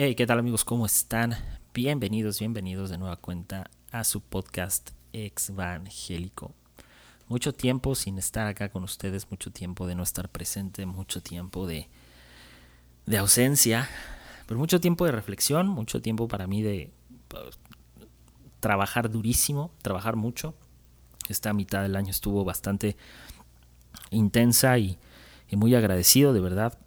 Hey, ¿qué tal amigos? ¿Cómo están? Bienvenidos, bienvenidos de nueva cuenta a su podcast Evangélico. Mucho tiempo sin estar acá con ustedes, mucho tiempo de no estar presente, mucho tiempo de, de ausencia, pero mucho tiempo de reflexión, mucho tiempo para mí de pues, trabajar durísimo, trabajar mucho. Esta mitad del año estuvo bastante intensa y muy agradecido de verdad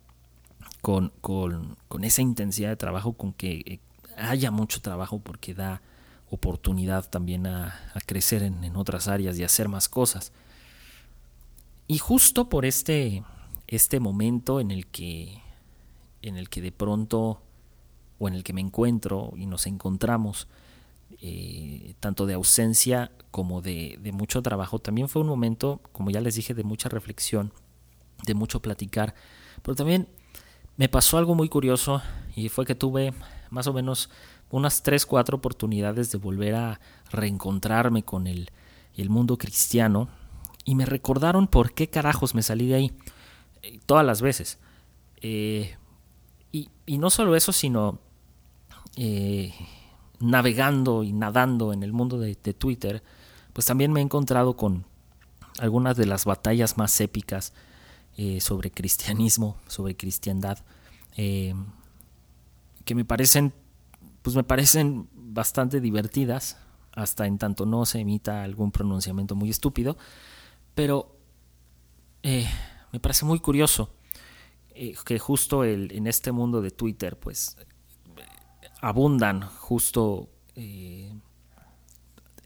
con, con, con, esa intensidad de trabajo, con que eh, haya mucho trabajo porque da oportunidad también a, a crecer en, en, otras áreas y hacer más cosas. Y justo por este, este momento en el que en el que de pronto o en el que me encuentro y nos encontramos eh, tanto de ausencia como de, de, mucho trabajo también fue un momento como ya les dije de mucha reflexión de mucho platicar pero también me pasó algo muy curioso y fue que tuve más o menos unas 3, 4 oportunidades de volver a reencontrarme con el, el mundo cristiano y me recordaron por qué carajos me salí de ahí eh, todas las veces. Eh, y, y, no solo eso, sino eh, navegando y nadando en el mundo de, de, Twitter, pues también me he encontrado con algunas de las batallas más épicas eh, sobre cristianismo, sobre cristiandad, eh, que me parecen, pues me parecen bastante divertidas, hasta en tanto no se emita algún pronunciamiento muy estúpido, pero eh, me parece muy curioso que justo el, en este mundo de Twitter, pues abundan justo de,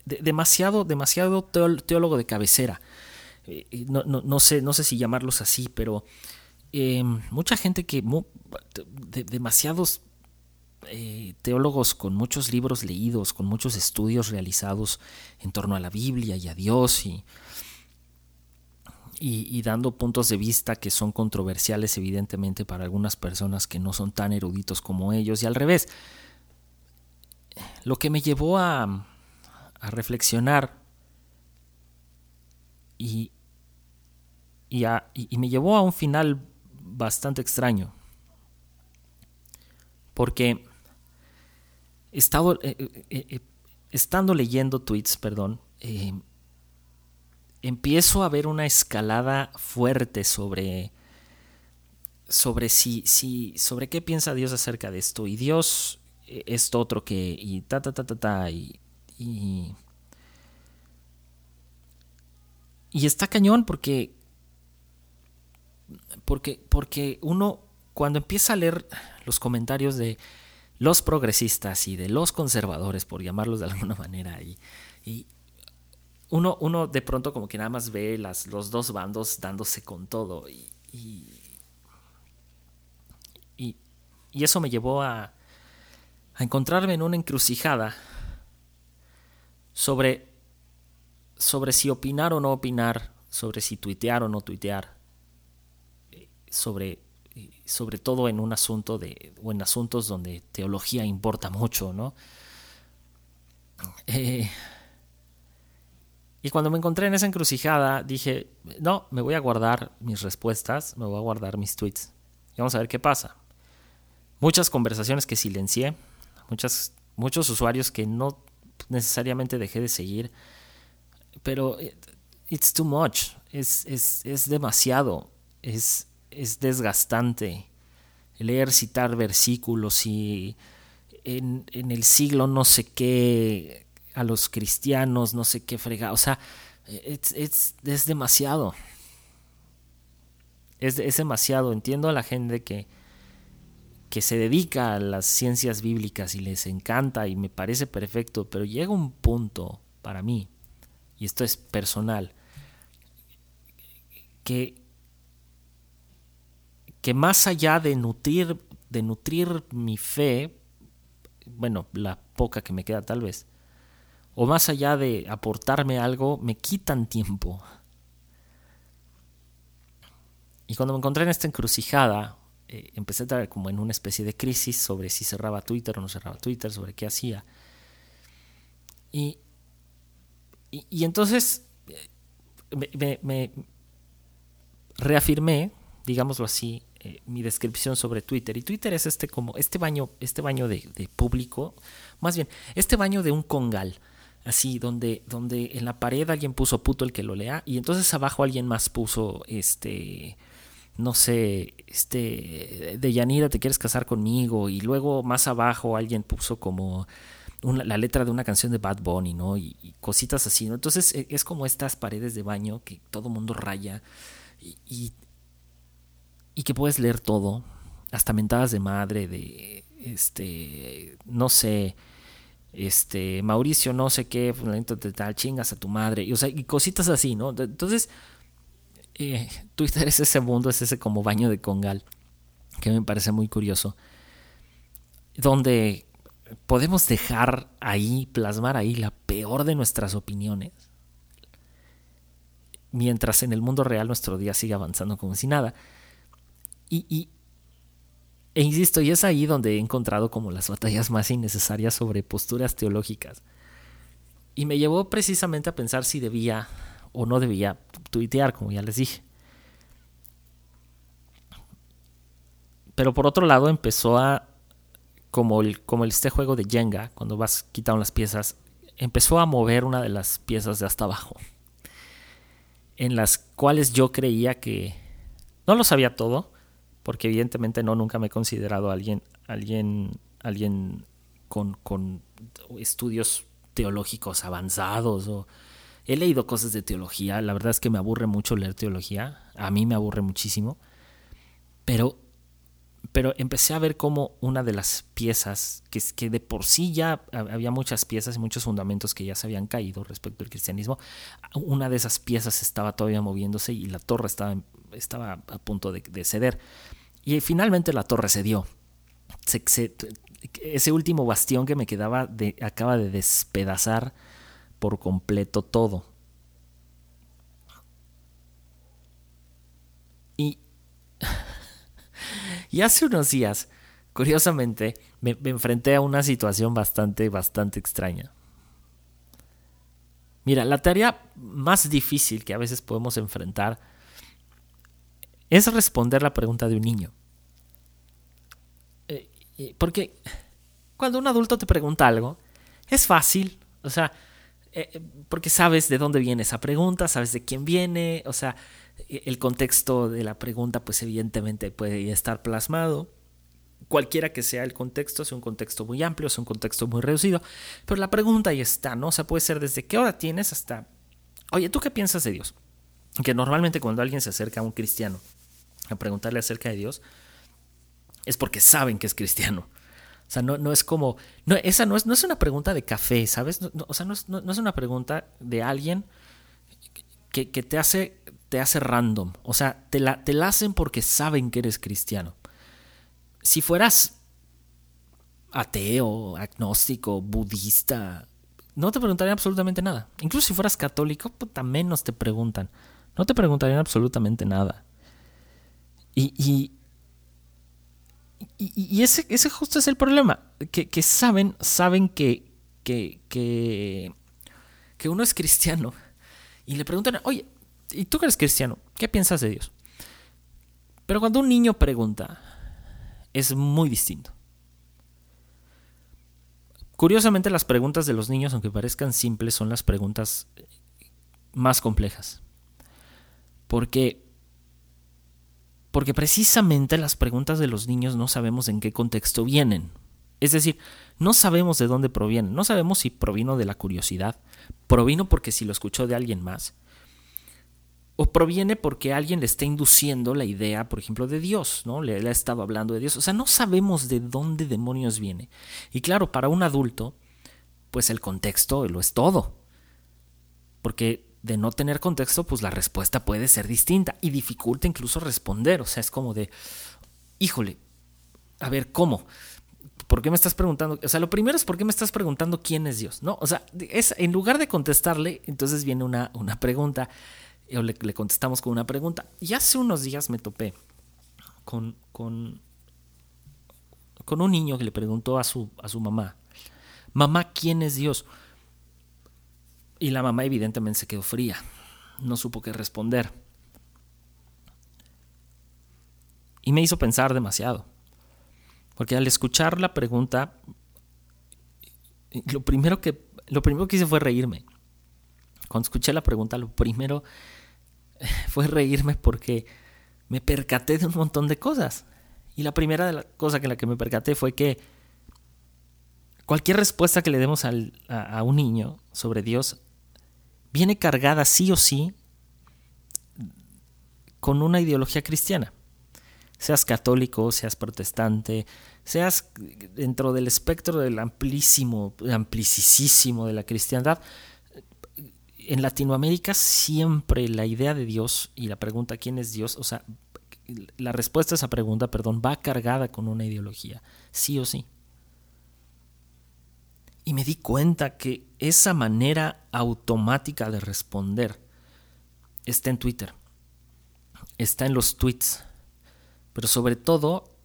demasiado, demasiado teólogo de cabecera eh, no, no, no, sé, no sé si llamarlos así, pero eh, mucha gente que, de, demasiados eh, teólogos con muchos libros leídos, con muchos estudios realizados en torno a la Biblia y a Dios y, y, y, dando puntos de vista que son controversiales evidentemente para algunas personas que no son tan eruditos como ellos y al revés. Lo que me llevó a, a reflexionar y, y, me llevó a un final bastante extraño. Porque eh, eh, eh, estando leyendo tweets, perdón, empiezo a ver una escalada fuerte sobre sobre si, si sobre qué piensa Dios acerca de esto y Dios esto otro que y ta ta ta ta ta y, y y está cañón porque porque, porque uno cuando empieza a leer los comentarios de los progresistas y de los conservadores, por llamarlos de alguna manera, y, uno, uno, de pronto como que nada más ve las, los dos bandos dándose con todo. Y, y eso me llevó a, a encontrarme en una encrucijada sobre, sobre si opinar o no opinar, sobre si tuitear o no tuitear sobre, sobre todo en un asunto de, o en asuntos donde teología importa mucho, ¿no? Eh, y cuando me encontré en esa encrucijada, dije, no, me voy a guardar mis respuestas, me voy a guardar mis tweets. Y vamos a ver qué pasa. Muchas conversaciones que silencié, muchas, muchos usuarios que no necesariamente dejé de seguir, pero it's too much, es, es, es demasiado, es, es desgastante leer, citar versículos y en, en, el siglo no sé qué, a los cristianos no sé qué frega, o sea, it's, es demasiado. Es, es, demasiado. Entiendo a la gente que, que se dedica a las ciencias bíblicas y les encanta y me parece perfecto, pero llega un punto para mí, y esto es personal, que que más allá de nutrir, de nutrir mi fe, bueno, la poca que me queda tal vez, o más allá de aportarme algo, me quitan tiempo. Y cuando me encontré en esta encrucijada, eh, empecé a estar como en una especie de crisis sobre si cerraba Twitter o no cerraba Twitter, sobre qué hacía. Y, y, entonces eh, me reafirmé, digámoslo así, eh, mi descripción sobre Twitter. Y Twitter es este como este baño, este baño de, público, más bien, este baño de un congal, así, donde, donde en la pared alguien puso puto el que lo lea, y entonces abajo alguien más puso este no sé, este, de Yanira te quieres casar conmigo, y luego más abajo alguien puso como la letra de una canción de Bad Bunny, ¿no? Y, cositas así, ¿no? Entonces e, es como estas paredes de baño que todo mundo raya y, que puedes leer todo, hasta mentadas de madre, de, este, no sé, este, Mauricio no sé qué, de tal, chingas a tu madre, y, o sea, y cositas así, ¿no? Entonces, eh, Twitter es ese mundo, es ese como baño de congal, que me parece muy curioso, donde podemos dejar ahí, plasmar ahí la peor de nuestras opiniones, mientras en el mundo real nuestro día sigue avanzando como si nada. Y, e insisto, y es ahí donde he encontrado como las batallas más innecesarias sobre posturas teológicas. Y me llevó precisamente a pensar si debía o no debía tuitear, como ya les dije. Pero por otro lado empezó a como, el, como este juego de Jenga, cuando vas quitando las piezas, empezó a mover una de las piezas de hasta abajo, en las cuales yo creía que no lo sabía todo, porque evidentemente no, nunca me he considerado alguien, alguien, alguien con, con estudios teológicos avanzados o he leído cosas de teología, la verdad es que me aburre mucho leer teología, a mí me aburre muchísimo, pero pero empecé a ver como una de las piezas, que, que de por sí ya había muchas piezas y muchos fundamentos que ya se habían caído respecto al cristianismo, una de esas piezas estaba todavía moviéndose y la torre estaba, estaba a punto de, ceder. Y finalmente la torre cedió. ese último bastión que me quedaba acaba de despedazar por completo todo. Y y hace unos días, curiosamente, me, enfrenté a una situación bastante, bastante extraña. Mira, la tarea más difícil que a veces podemos enfrentar es responder la pregunta de un niño. Eh, porque cuando un adulto te pregunta algo, es fácil, o sea, eh, porque sabes de dónde viene esa pregunta, sabes de quién viene, o sea, el contexto de la pregunta pues evidentemente puede estar plasmado. Cualquiera que sea el contexto, es un contexto muy amplio, es un contexto muy reducido, pero la pregunta ahí está, ¿no? O sea, puede ser desde qué hora tienes hasta, oye, ¿tú qué piensas de Dios? Que normalmente cuando alguien se acerca a un cristiano a preguntarle acerca de Dios, es porque saben que es cristiano. O sea, no, no es como, no, esa no es, no es una pregunta de café, ¿sabes? o sea, no es, no es, una pregunta de alguien que, que te hace te hace random. O sea, te la, te hacen porque saben que eres cristiano. Si fueras ateo, agnóstico, budista, no te preguntarían absolutamente nada. Incluso si fueras católico, también menos te preguntan. No te preguntarían absolutamente nada. Y, y, y, ese, ese justo es el problema. Que, que saben, saben que, que, que, que uno es cristiano. Y le preguntan, oye, ¿y tú eres cristiano? ¿Qué piensas de Dios? Pero cuando un niño pregunta, es muy distinto. Curiosamente, las preguntas de los niños, aunque parezcan simples, son las preguntas más complejas. Porque porque precisamente las preguntas de los niños no sabemos en qué contexto vienen. Es decir, no sabemos de dónde provienen, no sabemos si provino de la curiosidad, provino porque si lo escuchó de alguien más, o proviene porque alguien le está induciendo la idea, por ejemplo, de Dios, ¿no? Le, ha estado hablando de Dios. O sea, no sabemos de dónde demonios viene. Y claro, para un adulto, pues el contexto lo es todo. Porque de no tener contexto, pues la respuesta puede ser distinta y dificulta incluso responder. O sea, es como de, híjole, a ver, ¿cómo? ¿Por qué me estás preguntando? O sea, lo primero es ¿por qué me estás preguntando quién es Dios? ¿No? O sea, es, en lugar de contestarle, entonces viene una, una pregunta o le, contestamos con una pregunta. Y hace unos días me topé con, con, con un niño que le preguntó a su, a su mamá, mamá, ¿quién es Dios? Y la mamá evidentemente se quedó fría, no supo qué responder. Y me hizo pensar demasiado. Porque al escuchar la pregunta, lo primero que, lo primero que hice fue reírme. Cuando escuché la pregunta, lo primero fue reírme porque me percaté de un montón de cosas. Y la primera de la cosa que la que me percaté fue que cualquier respuesta que le demos a, a un niño sobre Dios viene cargada sí o sí con una ideología cristiana. Seas católico, seas protestante, seas dentro del espectro del amplísimo, amplísimo de la cristiandad, en Latinoamérica siempre la idea de Dios y la pregunta quién es Dios, o sea, la respuesta a esa pregunta, perdón, va cargada con una ideología, sí o sí. Y me di cuenta que esa manera automática de responder está en Twitter, está en los tweets, pero sobre todo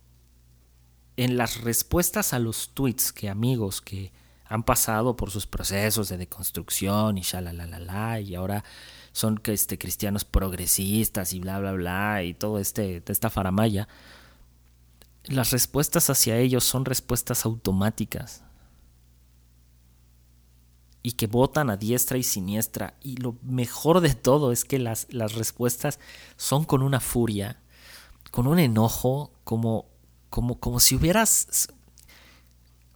en las respuestas a los tweets que amigos que han pasado por sus procesos de deconstrucción y la y ahora son este, cristianos progresistas y bla, bla, bla, y todo este, esta faramaya, las respuestas hacia ellos son respuestas automáticas y que votan a diestra y siniestra. Y lo mejor de todo es que las, las respuestas son con una furia, con un enojo, como, como, como si hubieras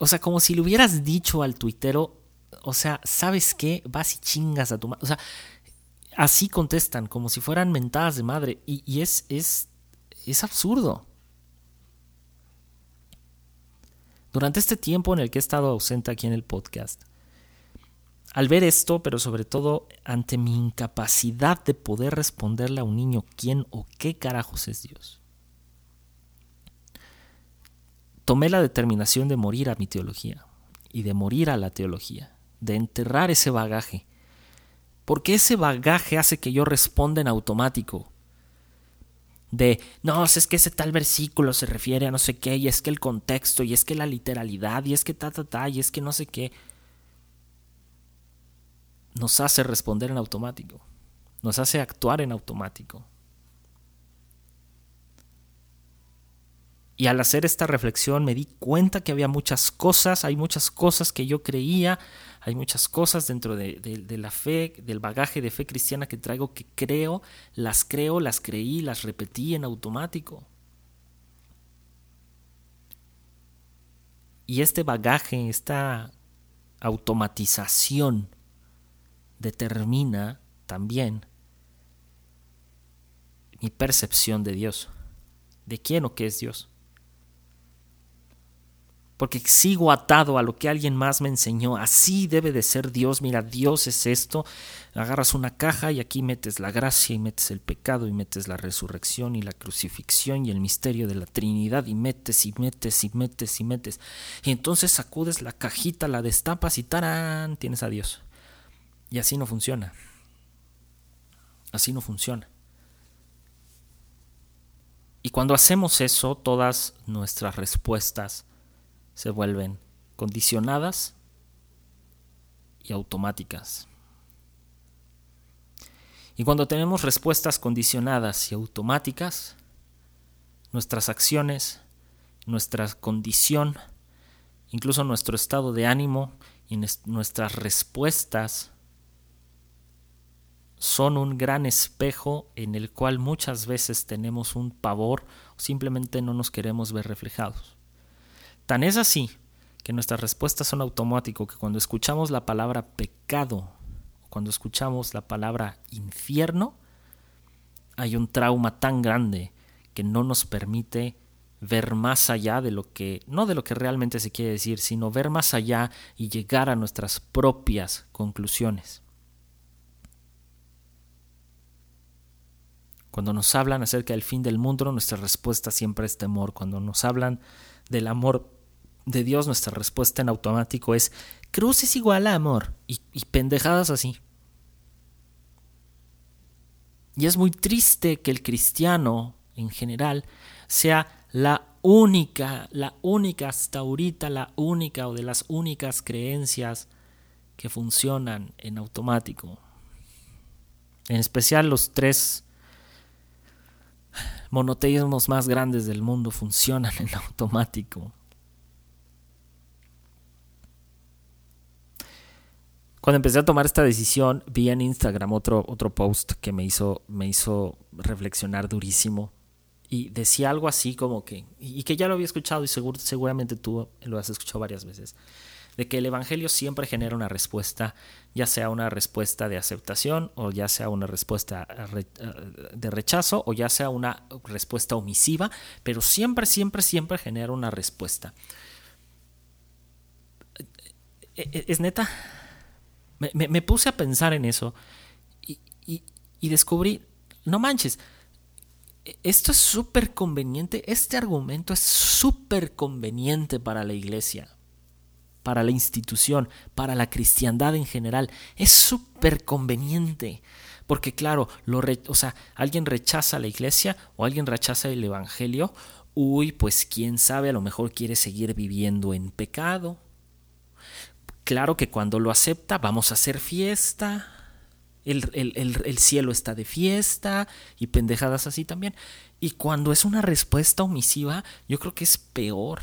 o sea, como si le hubieras dicho al tuitero, o sea, ¿sabes qué? Vas y chingas a tu madre. O sea, así contestan, como si fueran mentadas de madre. Y, es, es, es absurdo. Durante este tiempo en el que he estado ausente aquí en el podcast, al ver esto, pero sobre todo ante mi incapacidad de poder responderle a un niño quién o qué carajos es Dios, tomé la determinación de morir a mi teología y de morir a la teología, de enterrar ese bagaje, porque ese bagaje hace que yo responda en automático. De, no, es que ese tal versículo se refiere a no sé qué, y es que el contexto, y es que la literalidad, y es que ta, ta, ta, y es que no sé qué. Nos hace responder en automático, nos hace actuar en automático. Y al hacer esta reflexión me di cuenta que había muchas cosas, hay muchas cosas que yo creía, hay muchas cosas dentro de, la fe, del bagaje de fe cristiana que traigo que creo, las creo, las creí, las repetí en automático. Y este bagaje, esta automatización determina también mi percepción de Dios, de quién o qué es Dios porque sigo atado a lo que alguien más me enseñó. Así debe de ser Dios. Mira, Dios es esto. Agarras una caja y aquí metes la gracia y metes el pecado y metes la resurrección y la crucifixión y el misterio de la Trinidad y metes y metes y metes y metes. Y entonces sacudes la cajita, la destapas y tarán, tienes a Dios. Y así no funciona. Así no funciona. Y cuando hacemos eso, todas nuestras respuestas se vuelven condicionadas y automáticas. Y cuando tenemos respuestas condicionadas y automáticas, nuestras acciones, nuestra condición, incluso nuestro estado de ánimo y nuestras respuestas son un gran espejo en el cual muchas veces tenemos un pavor o simplemente no nos queremos ver reflejados. Tan es así que nuestras respuestas son automáticas que cuando escuchamos la palabra pecado, cuando escuchamos la palabra infierno, hay un trauma tan grande que no nos permite ver más allá de lo que, no de lo que realmente se quiere decir, sino ver más allá y llegar a nuestras propias conclusiones. Cuando nos hablan acerca del fin del mundo, nuestra respuesta siempre es temor. Cuando nos hablan del amor de Dios, nuestra respuesta en automático es cruz es igual a amor y, pendejadas así. Y es muy triste que el cristiano en general sea la única, la única hasta ahorita, la única o de las únicas creencias que funcionan en automático. En especial los tres monoteísmos más grandes del mundo funcionan en automático. Cuando empecé a tomar esta decisión, vi en Instagram otro, otro post que me hizo, me hizo reflexionar durísimo. Y decía algo así como que, y que ya lo había escuchado y seguro, seguramente tú lo has escuchado varias veces, de que el Evangelio siempre genera una respuesta, ya sea una respuesta de aceptación o ya sea una respuesta de rechazo o ya sea una respuesta omisiva, pero siempre, siempre, siempre genera una respuesta. ¿E-, e-, ¿Es neta? Me, puse a pensar en eso y, descubrí, no manches, esto es súper conveniente, este argumento es súper conveniente para la iglesia, para la institución, para la cristiandad en general. Es súper conveniente. Porque claro, lo o sea, alguien rechaza la iglesia o alguien rechaza el evangelio, uy, pues quién sabe, a lo mejor quiere seguir viviendo en pecado. Claro que cuando lo acepta vamos a hacer fiesta, el, el, cielo está de fiesta y pendejadas así también. Y cuando es una respuesta omisiva, yo creo que es peor,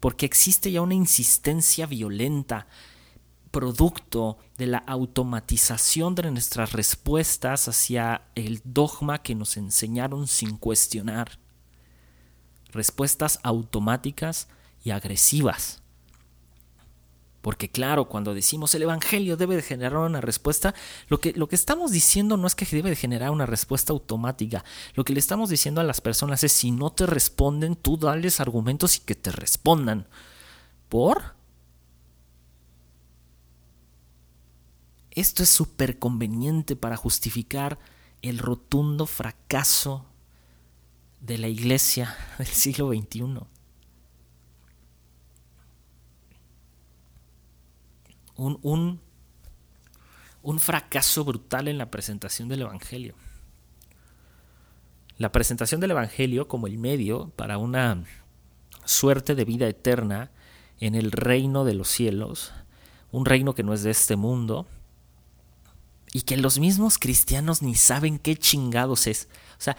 porque existe ya una insistencia violenta, producto de la automatización de nuestras respuestas hacia el dogma que nos enseñaron sin cuestionar. Respuestas automáticas y agresivas. Porque claro, cuando decimos el Evangelio debe de generar una respuesta, lo que, lo que estamos diciendo no es que debe de generar una respuesta automática. Lo que le estamos diciendo a las personas es si no te responden, tú dales argumentos y que te respondan. ¿Por? Esto es súper conveniente para justificar el rotundo fracaso de la iglesia del siglo XXI. Un, un, fracaso brutal en la presentación del Evangelio. La presentación del Evangelio como el medio para una suerte de vida eterna en el reino de los cielos, un reino que no es de este mundo, y que los mismos cristianos ni saben qué chingados es. O sea,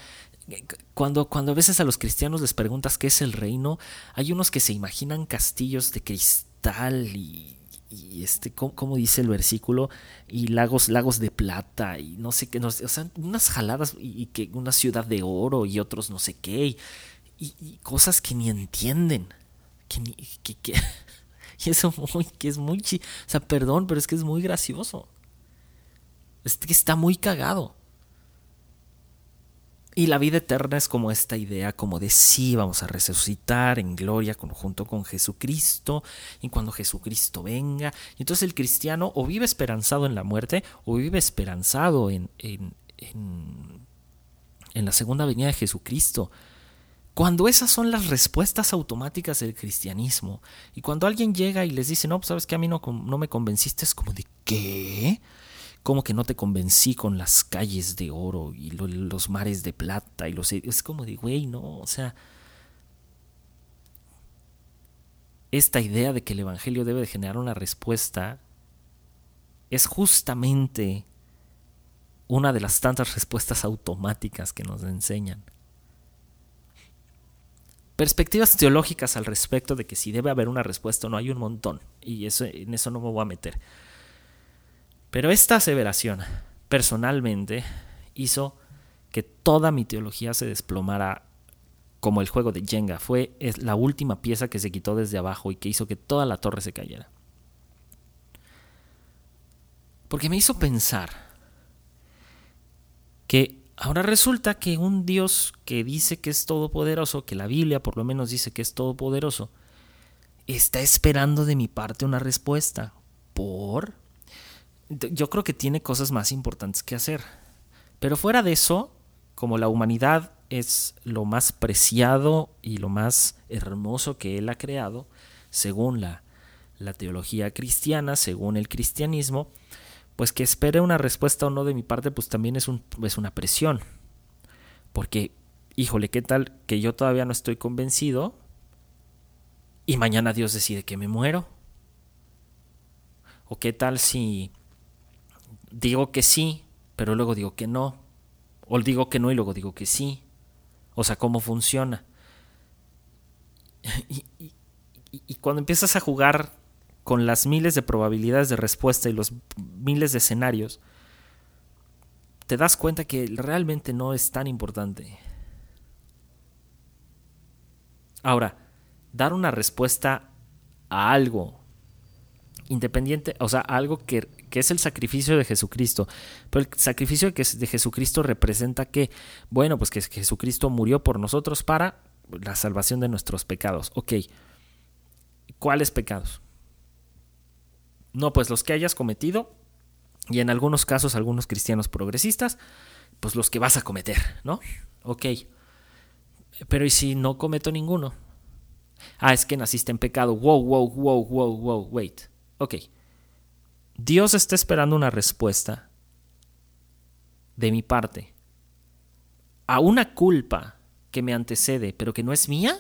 cuando, cuando a veces a los cristianos les preguntas qué es el reino, hay unos que se imaginan castillos de cristal y y este, como dice el versículo, y lagos, lagos de plata, y no sé qué, no o sea, unas jaladas, y, que una ciudad de oro, y otros no sé qué, y, cosas que ni entienden. Que, que, y eso muy, que es muy, o sea, perdón, pero es que es muy gracioso. Es que está muy cagado. Y la vida eterna es como esta idea como de sí, vamos a resucitar en gloria junto con Jesucristo y cuando Jesucristo venga. Y entonces el cristiano o vive esperanzado en la muerte o vive esperanzado en, en, en, la segunda venida de Jesucristo. Cuando esas son las respuestas automáticas del cristianismo y cuando alguien llega y les dice, no, pues sabes que a mí no, no me convenciste, es como de, ¿qué? Como que no te convencí con las calles de oro y los mares de plata y los es como de güey no o sea esta idea de que el evangelio debe de generar una respuesta es justamente una de las tantas respuestas automáticas que nos enseñan. Perspectivas teológicas al respecto de que si debe haber una respuesta o no hay un montón y eso en eso no me voy a meter pero esta aseveración, personalmente, hizo que toda mi teología se desplomara como el juego de Jenga. Fue la última pieza que se quitó desde abajo y que hizo que toda la torre se cayera. Porque me hizo pensar que ahora resulta que un Dios que dice que es todopoderoso, que la Biblia por lo menos dice que es todopoderoso, está esperando de mi parte una respuesta. ¿Por? Yo creo que tiene cosas más importantes que hacer. Pero fuera de eso, como la humanidad es lo más preciado y lo más hermoso que Él ha creado, según la, la teología cristiana, según el cristianismo, pues que espere una respuesta o no de mi parte, pues también es, un, es una presión. Porque, híjole, ¿qué tal que yo todavía no estoy convencido y mañana Dios decide que me muero? ¿O qué tal si digo que sí, pero luego digo que no. O digo que no y luego digo que sí. O sea, cómo funciona. Y, cuando empiezas a jugar con las miles de probabilidades de respuesta y los miles de escenarios, te das cuenta que realmente no es tan importante. Ahora, dar una respuesta a algo independiente, o sea, algo que, es el sacrificio de Jesucristo. Pero el sacrificio de Jesucristo representa que, bueno, pues que Jesucristo murió por nosotros para la salvación de nuestros pecados. Ok, ¿cuáles pecados? No, pues los que hayas cometido, y en algunos casos algunos cristianos progresistas, pues los que vas a cometer, ¿no? Ok. Pero ¿y si no cometo ninguno? Ah, es que naciste en pecado. Wow, wow, wow, wow, wow, wait. Ok. Dios está esperando una respuesta de mi parte a una culpa que me antecede, pero que no es mía.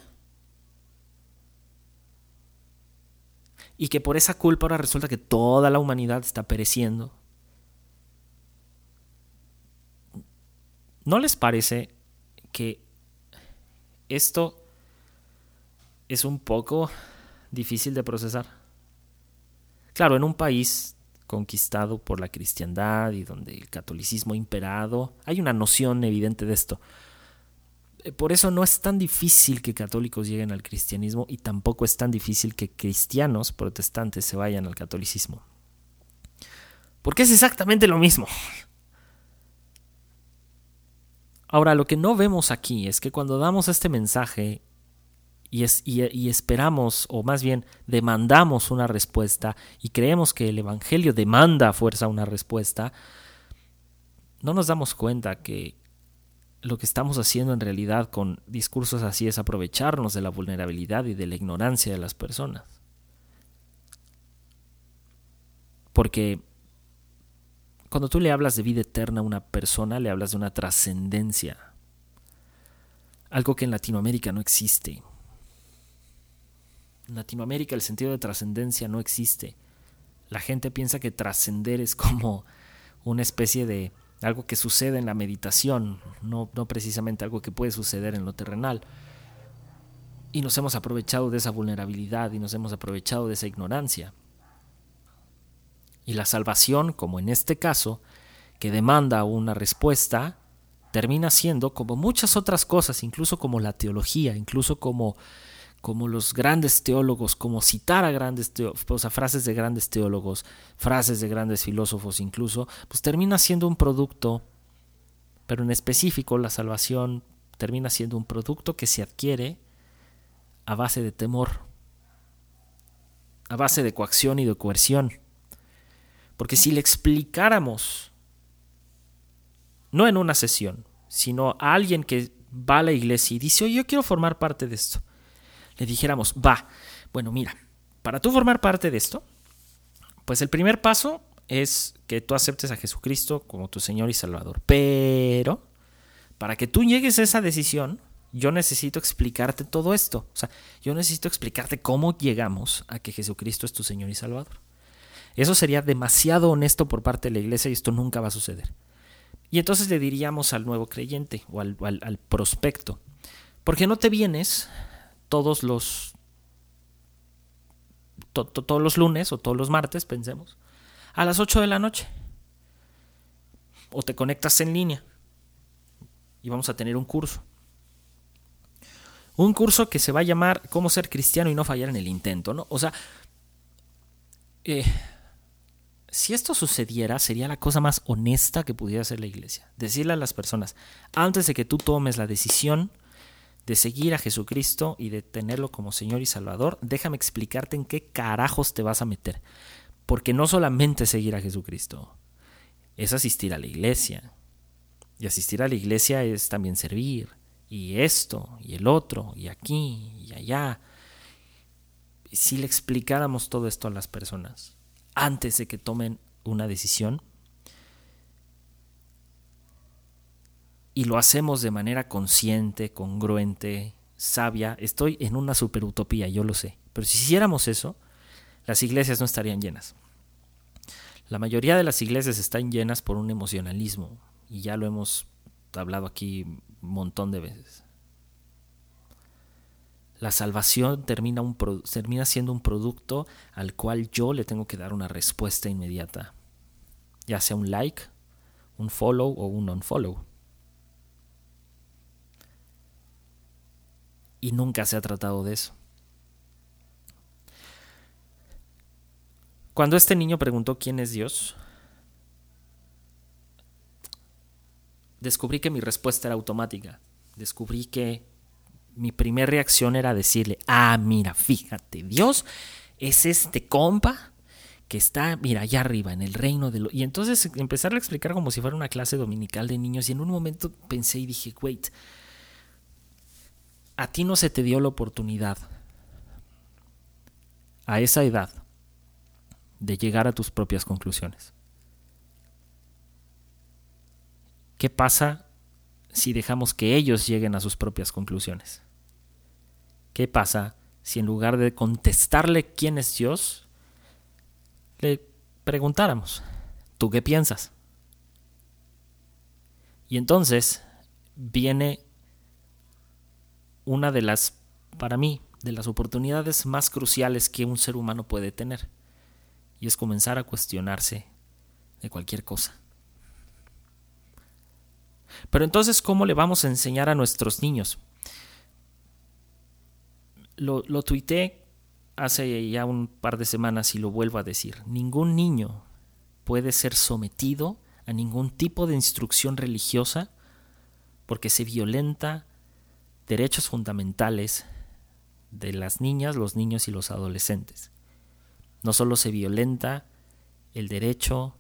Y que por esa culpa ahora resulta que toda la humanidad está pereciendo. ¿No les parece que esto es un poco difícil de procesar? Claro, en un país conquistado por la cristiandad y donde el catolicismo ha imperado, hay una noción evidente de esto. Eh, por eso no es tan difícil que católicos lleguen al cristianismo y tampoco es tan difícil que cristianos protestantes se vayan al catolicismo. Porque es exactamente lo mismo. Ahora, lo que no vemos aquí es que cuando damos este mensaje y, esperamos, o más bien demandamos una respuesta, y creemos que el Evangelio demanda a fuerza una respuesta, no nos damos cuenta que lo que estamos haciendo en realidad con discursos así es aprovecharnos de la vulnerabilidad y de la ignorancia de las personas. Porque cuando tú le hablas de vida eterna a una persona, le hablas de una trascendencia. Algo que en Latinoamérica no existe. En Latinoamérica el sentido de trascendencia no existe. La gente piensa que trascender es como una especie de algo que sucede en la meditación, no, no precisamente algo que puede suceder en lo terrenal. Y nos hemos aprovechado de esa vulnerabilidad y nos hemos aprovechado de esa ignorancia. Y la salvación, como en este caso, que demanda una respuesta, termina siendo como muchas otras cosas, incluso como la teología, incluso como, como los grandes teólogos, como citar a grandes teólogos, frases de grandes teólogos, frases de grandes filósofos incluso, pues termina siendo un producto, pero en específico la salvación termina siendo un producto que se adquiere a base de temor, a base de coacción y de coerción. Porque si le explicáramos, no en una sesión, sino a alguien que va a la iglesia y dice, oye, yo quiero formar parte de esto, le dijéramos, va, bueno, mira, para tú formar parte de esto, pues el primer paso es que tú aceptes a Jesucristo como tu Señor y Salvador. Pero, para que tú llegues a esa decisión, yo necesito explicarte todo esto. O sea, yo necesito explicarte cómo llegamos a que Jesucristo es tu Señor y Salvador. Eso sería demasiado honesto por parte de la iglesia y esto nunca va a suceder. Y entonces le diríamos al nuevo creyente o al, prospecto, ¿por qué no te vienes todos los, todos los lunes o todos los martes, pensemos, a las 8 de la noche? O te conectas en línea y vamos a tener un curso. Un curso que se va a llamar Cómo ser cristiano y no fallar en el intento, ¿no? O sea, eh, si esto sucediera, sería la cosa más honesta que pudiera hacer la iglesia. Decirle a las personas, antes de que tú tomes la decisión de seguir a Jesucristo y de tenerlo como Señor y Salvador, déjame explicarte en qué carajos te vas a meter. Porque no solamente seguir a Jesucristo, es asistir a la iglesia. Y asistir a la iglesia es también servir. Y esto, y el otro, y aquí, y allá. Si le explicáramos todo esto a las personas, antes de que tomen una decisión. Y lo hacemos de manera consciente, congruente, sabia. Estoy en una superutopía, yo lo sé. Pero si hiciéramos eso, las iglesias no estarían llenas. La mayoría de las iglesias están llenas por un emocionalismo. Y ya lo hemos hablado aquí un montón de veces. La salvación termina, termina siendo un producto al cual yo le tengo que dar una respuesta inmediata, ya sea un like, un follow o un unfollow. Y nunca se ha tratado de eso. Cuando este niño preguntó quién es Dios, descubrí que mi respuesta era automática. Descubrí que mi primera reacción era decirle, ah, mira, fíjate, Dios es este compa que está, mira, allá arriba, en el reino de lo... Y entonces empezar a explicar como si fuera una clase dominical de niños y en un momento pensé y dije, wait, a ti no se te dio la oportunidad a esa edad de llegar a tus propias conclusiones. ¿Qué pasa si dejamos que ellos lleguen a sus propias conclusiones? ¿Qué pasa si en lugar de contestarle quién es Dios, le preguntáramos, ¿tú qué piensas? Y entonces viene una de las, para mí, de las oportunidades más cruciales que un ser humano puede tener, y es comenzar a cuestionarse de cualquier cosa. Pero entonces, ¿cómo le vamos a enseñar a nuestros niños? Lo, lo tuité hace ya un par de semanas y lo vuelvo a decir. Ningún niño puede ser sometido a ningún tipo de instrucción religiosa porque se violenta derechos fundamentales de las niñas, los niños y los adolescentes. No solo se violenta el derecho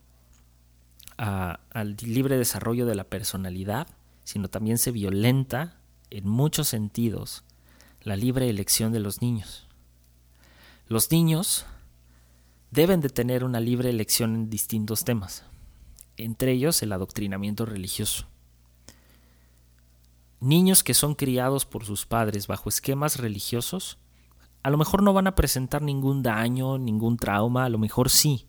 al libre desarrollo de la personalidad, sino también se violenta en muchos sentidos la libre elección de los niños. Los niños deben de tener una libre elección en distintos temas, entre ellos el adoctrinamiento religioso. Niños que son criados por sus padres bajo esquemas religiosos, a lo mejor no van a presentar ningún daño, ningún trauma, a lo mejor sí,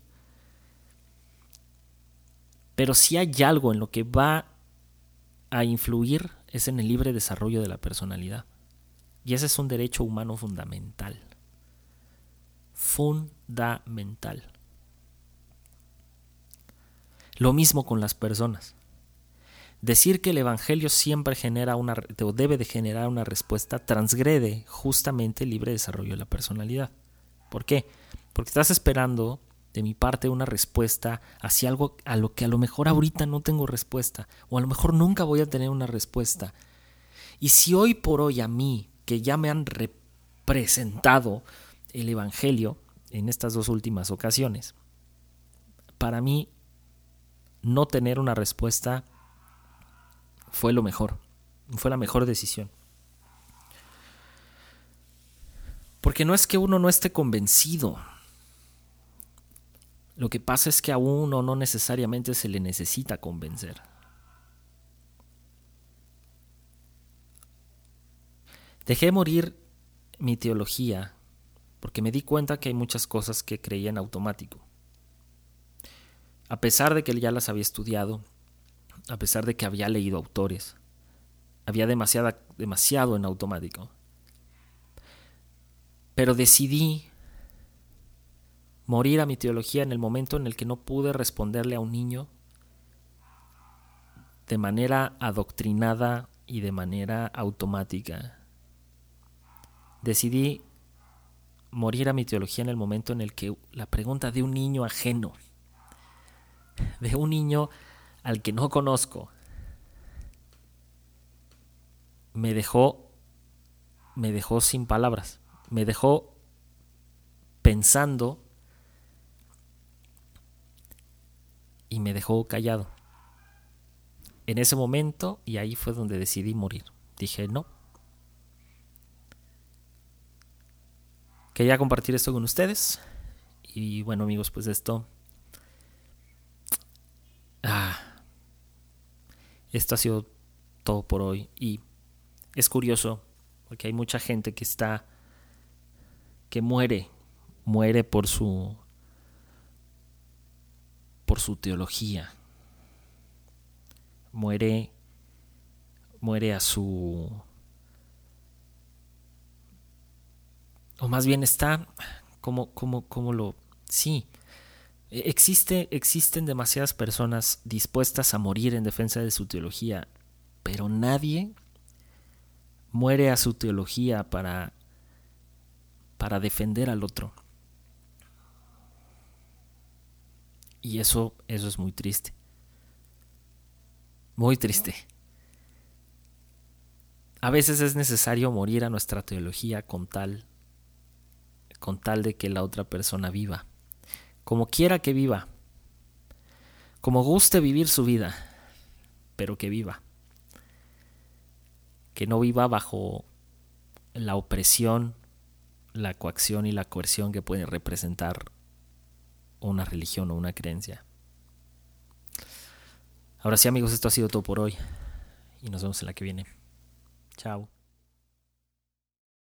pero si hay algo en lo que va a influir es en el libre desarrollo de la personalidad. Y ese es un derecho humano fundamental. Fundamental. Lo mismo con las personas. Decir que el Evangelio siempre genera una, o debe de generar una respuesta transgrede justamente el libre desarrollo de la personalidad. ¿Por qué? Porque estás esperando de mi parte una respuesta hacia algo a lo que a lo mejor ahorita no tengo respuesta o a lo mejor nunca voy a tener una respuesta. Y si hoy por hoy a mí, que ya me han representado el Evangelio en estas dos últimas ocasiones, para mí no tener una respuesta fue lo mejor, fue la mejor decisión. Porque no es que uno no esté convencido, lo que pasa es que a uno no necesariamente se le necesita convencer. Dejé morir mi teología porque me di cuenta que hay muchas cosas que creía en automático. A pesar de que ya las había estudiado, a pesar de que había leído autores, había demasiado en automático. Pero decidí morir a mi teología en el momento en el que no pude responderle a un niño de manera adoctrinada y de manera automática. Decidí morir a mi teología en el momento en el que la pregunta de un niño ajeno, de un niño al que no conozco, me dejó me dejó sin palabras, me dejó pensando y me dejó callado. En ese momento, y ahí fue donde decidí morir. Dije, no. Quería compartir esto con ustedes. Y bueno amigos, pues esto... Ah, esto ha sido todo por hoy. Y es curioso, porque hay mucha gente que está... que muere. Muere por su por su teología. Muere muere a su o más bien está, como, como, como lo, sí, existe, existen demasiadas personas dispuestas a morir en defensa de su teología, pero nadie muere a su teología para, para defender al otro. Y eso, eso es muy triste. Muy triste. A veces es necesario morir a nuestra teología con tal con tal de que la otra persona viva, como quiera que viva, como guste vivir su vida, pero que viva, que no viva bajo la opresión, la coacción y la coerción que puede representar una religión o una creencia. Ahora sí amigos, esto ha sido todo por hoy y nos vemos en la que viene. Chao.